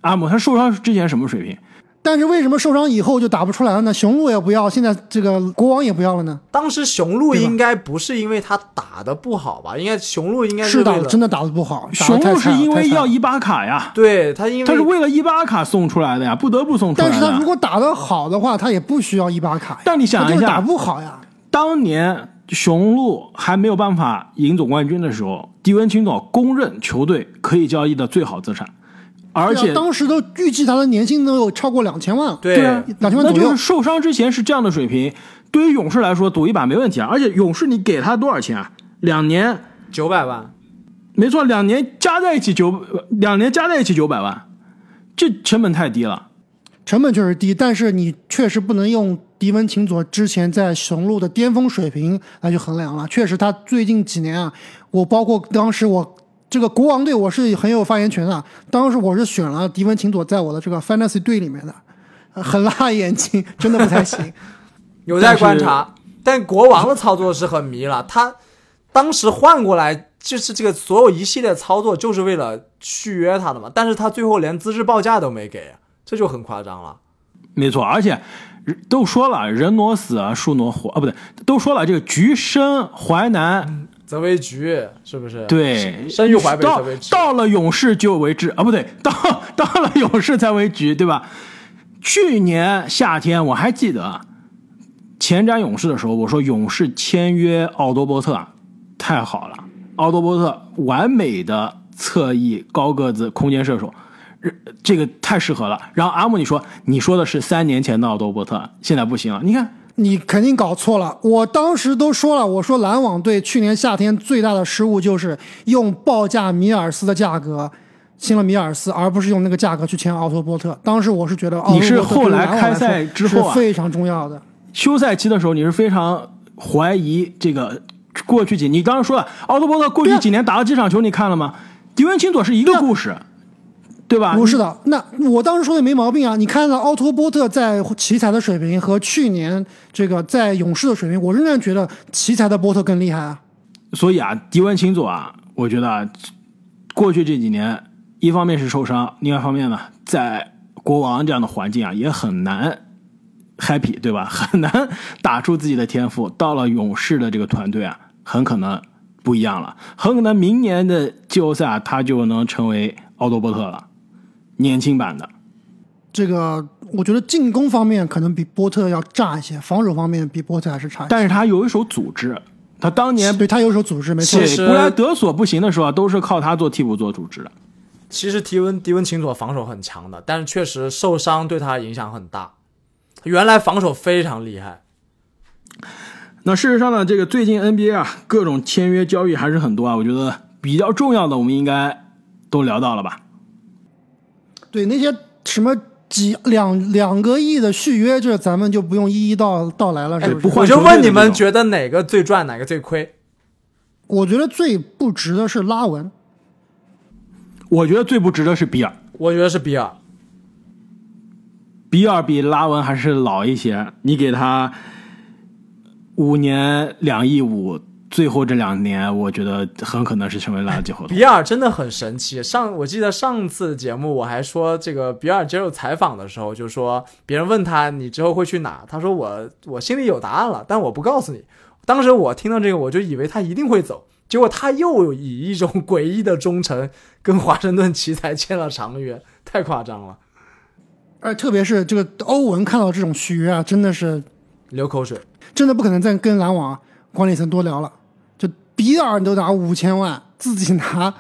阿姆他受伤之前什么水平？但是为什么受伤以后就打不出来了呢？雄鹿也不要，现在这个国王也不要了呢？当时雄鹿应该不是因为他打的不好吧？应该雄鹿应该是的，为了真的打的不好。雄鹿是因为要伊巴卡呀，对他因为他是为了伊巴卡送出来的呀，不得不送出来。但是他如果打的好的话，他也不需要伊巴卡呀。但你想一下打不好呀。当年雄鹿还没有办法赢总冠军的时候，迪文琴佐公认球队可以交易的最好资产，而且啊当时都预计他的年薪能有超过两千万了。对两千万左右那就是受伤之前是这样的水平，对于勇士来说赌一把没问题啊。而且勇士你给他多少钱啊？两年，九百万，没错，两年加在一起九，两年加在一起九百万，这成本太低了。成本确实低，但是你确实不能用迪文琴佐之前在雄鹿的巅峰水平来去衡量了。确实，他最近几年啊，我包括当时我这个国王队，我是很有发言权的。当时我是选了迪文琴佐在我的这个 fantasy 队里面的，呃很辣眼睛，真的不太行。有待观察。但国王的操作是很迷了，他当时换过来就是这个所有一系列操作，就是为了续约他的嘛。但是他最后连资质报价都没给，这就很夸张了。没错，而且都说了，人挪死啊，树挪活啊，不对，都说了，这个橘生淮南，泽维局是不是？对，到泽维局。到了勇士就为治啊，不对，到到了勇士才为局，对吧？去年夏天我还记得前瞻勇士的时候，我说勇士签约奥多波特啊，太好了，奥多波特完美的侧翼高个子空间射手。呃这个太适合了。然后阿木，你说你说的是三年前的奥多波特，现在不行了。你看，你肯定搞错了，我当时都说了，我说篮网队去年夏天最大的失误就是用报价米尔斯的价格签了米尔斯，而不是用那个价格去签奥托波特。当时我是觉得奥托你是波特后来开赛之后啊是非常重要的。休赛期的时候，你是非常怀疑这个过去几，你刚刚说了，奥托波特过去几年打了几场球，你看了吗？迪文清佐是一个故事，对吧？不是的，那我当时说的没毛病啊！你看到奥托波特在奇才的水平和去年这个在勇士的水平，我仍然觉得奇才的波特更厉害啊。所以啊，迪文琴佐啊，我觉得啊，过去这几年，一方面是受伤，另外一方面呢，在国王这样的环境啊，也很难 happy，对吧？很难打出自己的天赋。到了勇士的这个团队啊，很可能不一样了，很可能明年的季后赛啊他就能成为奥多波特了，年轻版的。这个我觉得进攻方面可能比波特要炸一些，防守方面比波特还是差一些。但是他有一手组织，他当年对他有一手组织，没错布莱德索不行的时候啊，都是靠他做替补做组织的。其实迪文迪文琴佐防守很强的，但是确实受伤对他影响很大。原来防守非常厉害，那事实上呢，这个最近 NBA 啊，各种签约交易还是很多啊。我觉得比较重要的，我们应该都聊到了吧？对那些什么几两两个亿的续约，这咱们就不用一一道道来了，是不是？不我就问你们，觉得哪个最赚，哪个最亏？我觉得最不值的是拉文，我觉得最不值的是比尔，我觉得是比尔。比尔比拉文还是老一些。你给他五年两亿五，最后这两年，我觉得很可能是成为垃圾合同。比尔真的很神奇。上我记得上次节目我还说，这个比尔接受采访的时候就说，别人问他你之后会去哪，他说我我心里有答案了，但我不告诉你。当时我听到这个，我就以为他一定会走，结果他又以一种诡异的忠诚跟华盛顿奇才签了长约，太夸张了，而特别是这个欧文看到这种续约啊，真的是流口水。真的不可能再跟篮网管理层多聊了。就比尔都拿五千万，自己拿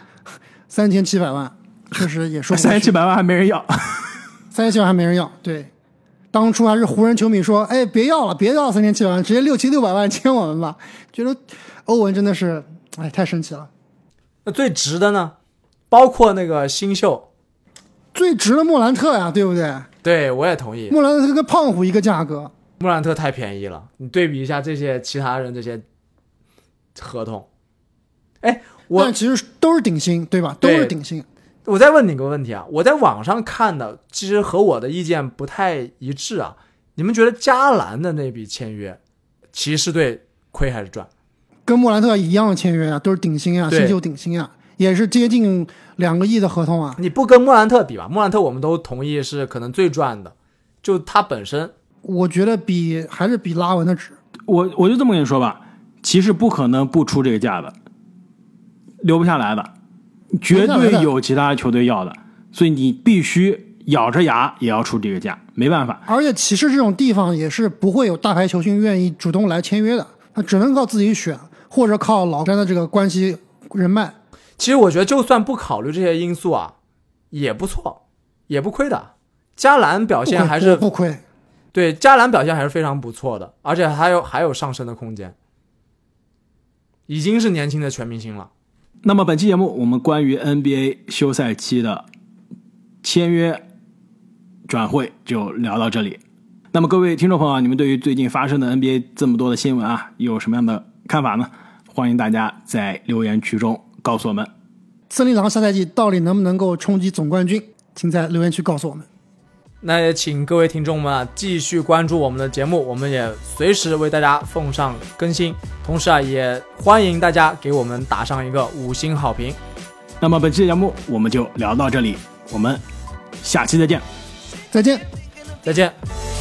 三千七百万，确实也说三千七百万还没人要，三千七百万还没人要。对，当初还是湖人球迷说：“哎，别要了，别要三千七百万，直接六七六百万签我们吧。”觉得欧文真的是，哎，太神奇了。那最值的呢？包括那个新秀，最值的莫兰特呀，对不对？对我也同意，莫兰特跟胖虎一个价格，莫兰特太便宜了，你对比一下这些其他人这些合同。哎，我但其实都是顶薪，对吧？都是顶薪。我再问你个问题啊，我在网上看的，其实和我的意见不太一致啊。你们觉得加兰的那笔签约，骑士队亏还是赚？跟莫兰特一样的签约啊，都是顶薪啊，新秀顶薪啊，也是接近两个亿的合同啊。你不跟莫兰特比吧？莫兰特我们都同意是可能最赚的，就他本身我觉得比还是比拉文的值。我我就这么跟你说吧，骑士不可能不出这个价的，留不下来的，绝对有其他球队要的，所以你必须咬着牙也要出这个价，没办法。而且骑士这种地方也是不会有大牌球星愿意主动来签约的，他只能靠自己选，或者靠老詹的这个关系人脉。其实我觉得就算不考虑这些因素啊，也不错，也不亏的。加兰表现还是不亏，对加兰表现还是非常不错的，而且还有还有上升的空间，已经是年轻的全明星了。那么本期节目我们关于 NBA 休赛期的签约转会就聊到这里。那么各位听众朋友啊，你们对于最近发生的 NBA 这么多的新闻啊，有什么样的看法呢？欢迎大家在留言区中告诉我们。森林狼下赛季到底能不能够冲击总冠军？请在留言区告诉我们。那也请各位听众们啊继续关注我们的节目，我们也随时为大家奉上更新。同时啊，也欢迎大家给我们打上一个五星好评。那么本期的节目我们就聊到这里，我们下期再见。再见。再见。